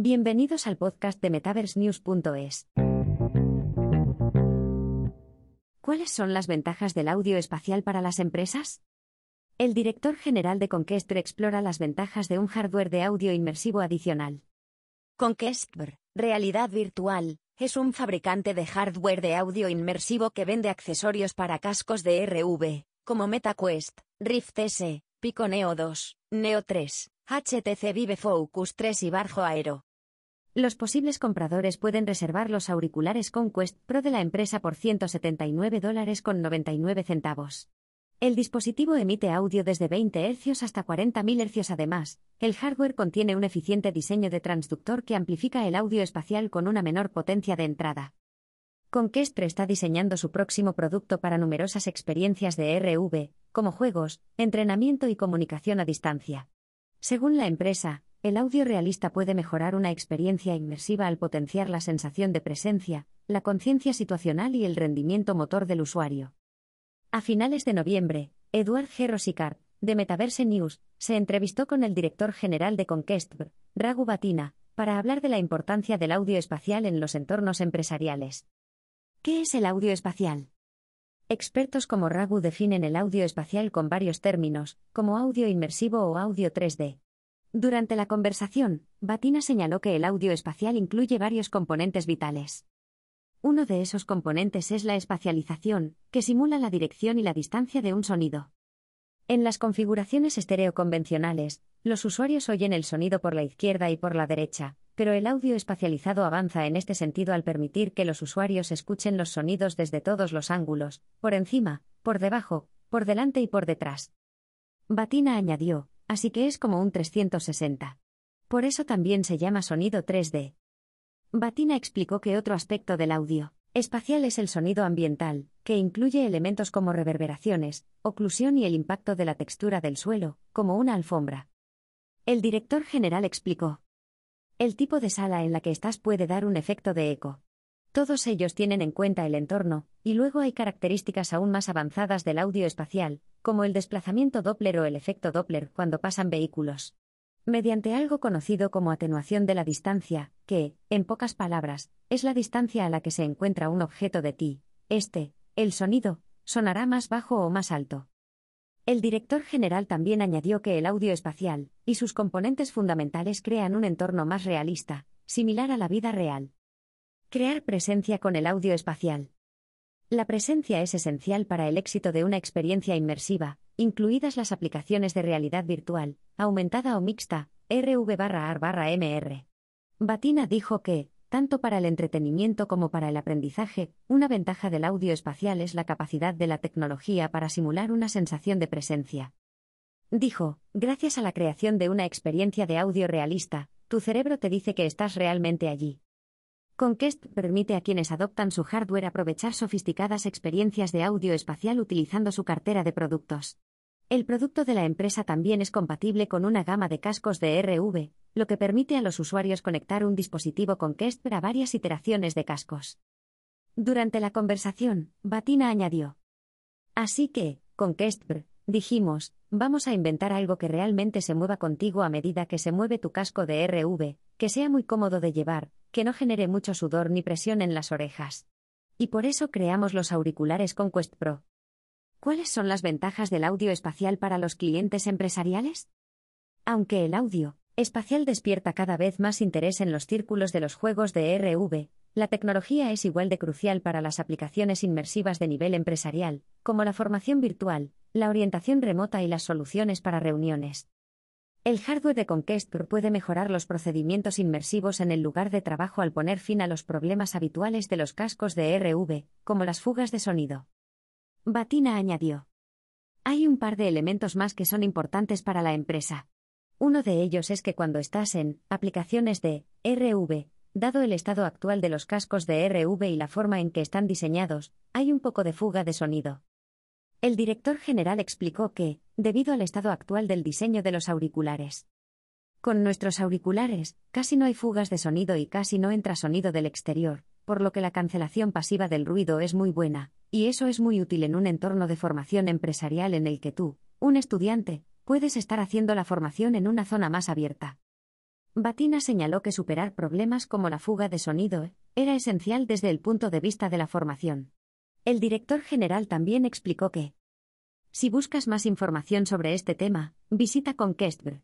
Bienvenidos al podcast de MetaverseNews.es. ¿Cuáles son las ventajas del audio espacial para las empresas? El director general de Conquestr explora las ventajas de un hardware de audio inmersivo adicional. Conquestr, realidad virtual, es un fabricante de hardware de audio inmersivo que vende accesorios para cascos de RV, como MetaQuest, Rift S, Pico Neo 2, Neo 3, HTC Vive Focus 3 y Barjo Aero. Los posibles compradores pueden reservar los auriculares Conquest Pro de la empresa por 179 dólares con 99 centavos. El dispositivo emite audio desde 20 Hz hasta 40.000 Hz. Además, el hardware contiene un eficiente diseño de transductor que amplifica el audio espacial con una menor potencia de entrada. Conquestre está diseñando su próximo producto para numerosas experiencias de RV, como juegos, entrenamiento y comunicación a distancia. Según la empresa, el audio realista puede mejorar una experiencia inmersiva al potenciar la sensación de presencia, la conciencia situacional y el rendimiento motor del usuario. A finales de noviembre, Eduard G. Rosicart, de Metaverse News, se entrevistó con el director general de Conquestbr, Ragu Batina, para hablar de la importancia del audio espacial en los entornos empresariales. ¿Qué es el audio espacial? Expertos como Ragu definen el audio espacial con varios términos, como audio inmersivo o audio 3D. Durante la conversación, Batina señaló que el audio espacial incluye varios componentes vitales. Uno de esos componentes es la espacialización, que simula la dirección y la distancia de un sonido. En las configuraciones estéreo convencionales, los usuarios oyen el sonido por la izquierda y por la derecha, pero el audio espacializado avanza en este sentido al permitir que los usuarios escuchen los sonidos desde todos los ángulos, por encima, por debajo, por delante y por detrás. Batina añadió, así que es como un 360. Por eso también se llama sonido 3D. Batina explicó que otro aspecto del audio espacial es el sonido ambiental, que incluye elementos como reverberaciones, oclusión y el impacto de la textura del suelo, como una alfombra. El director general explicó. El tipo de sala en la que estás puede dar un efecto de eco. Todos ellos tienen en cuenta el entorno, y luego hay características aún más avanzadas del audio espacial, como el desplazamiento Doppler o el efecto Doppler cuando pasan vehículos. Mediante algo conocido como atenuación de la distancia, que, en pocas palabras, es la distancia a la que se encuentra un objeto de ti, este, el sonido, sonará más bajo o más alto. El director general también añadió que el audio espacial y sus componentes fundamentales crean un entorno más realista, similar a la vida real. Crear presencia con el audio espacial. La presencia es esencial para el éxito de una experiencia inmersiva, incluidas las aplicaciones de realidad virtual, aumentada o mixta, RV-AR-MR. Batina dijo que, tanto para el entretenimiento como para el aprendizaje, una ventaja del audio espacial es la capacidad de la tecnología para simular una sensación de presencia. Dijo, gracias a la creación de una experiencia de audio realista, tu cerebro te dice que estás realmente allí. Conquest permite a quienes adoptan su hardware aprovechar sofisticadas experiencias de audio espacial utilizando su cartera de productos. El producto de la empresa también es compatible con una gama de cascos de RV, lo que permite a los usuarios conectar un dispositivo Conquest a varias iteraciones de cascos. Durante la conversación, Batina añadió. Así que, Conquest, dijimos, vamos a inventar algo que realmente se mueva contigo a medida que se mueve tu casco de RV, que sea muy cómodo de llevar, que no genere mucho sudor ni presión en las orejas. Y por eso creamos los auriculares Conquest Pro. ¿Cuáles son las ventajas del audio espacial para los clientes empresariales? Aunque el audio espacial despierta cada vez más interés en los círculos de los juegos de RV, la tecnología es igual de crucial para las aplicaciones inmersivas de nivel empresarial, como la formación virtual, la orientación remota y las soluciones para reuniones. El hardware de Conquest puede mejorar los procedimientos inmersivos en el lugar de trabajo al poner fin a los problemas habituales de los cascos de RV, como las fugas de sonido. Batina añadió. Hay un par de elementos más que son importantes para la empresa. Uno de ellos es que cuando estás en aplicaciones de RV, dado el estado actual de los cascos de RV y la forma en que están diseñados, hay un poco de fuga de sonido. El director general explicó que, debido al estado actual del diseño de los auriculares, con nuestros auriculares, casi no hay fugas de sonido y casi no entra sonido del exterior, por lo que la cancelación pasiva del ruido es muy buena, y eso es muy útil en un entorno de formación empresarial en el que tú, un estudiante, puedes estar haciendo la formación en una zona más abierta. Batina señaló que superar problemas como la fuga de sonido era esencial desde el punto de vista de la formación. El director general también explicó que, si buscas más información sobre este tema, visita Conquestbr.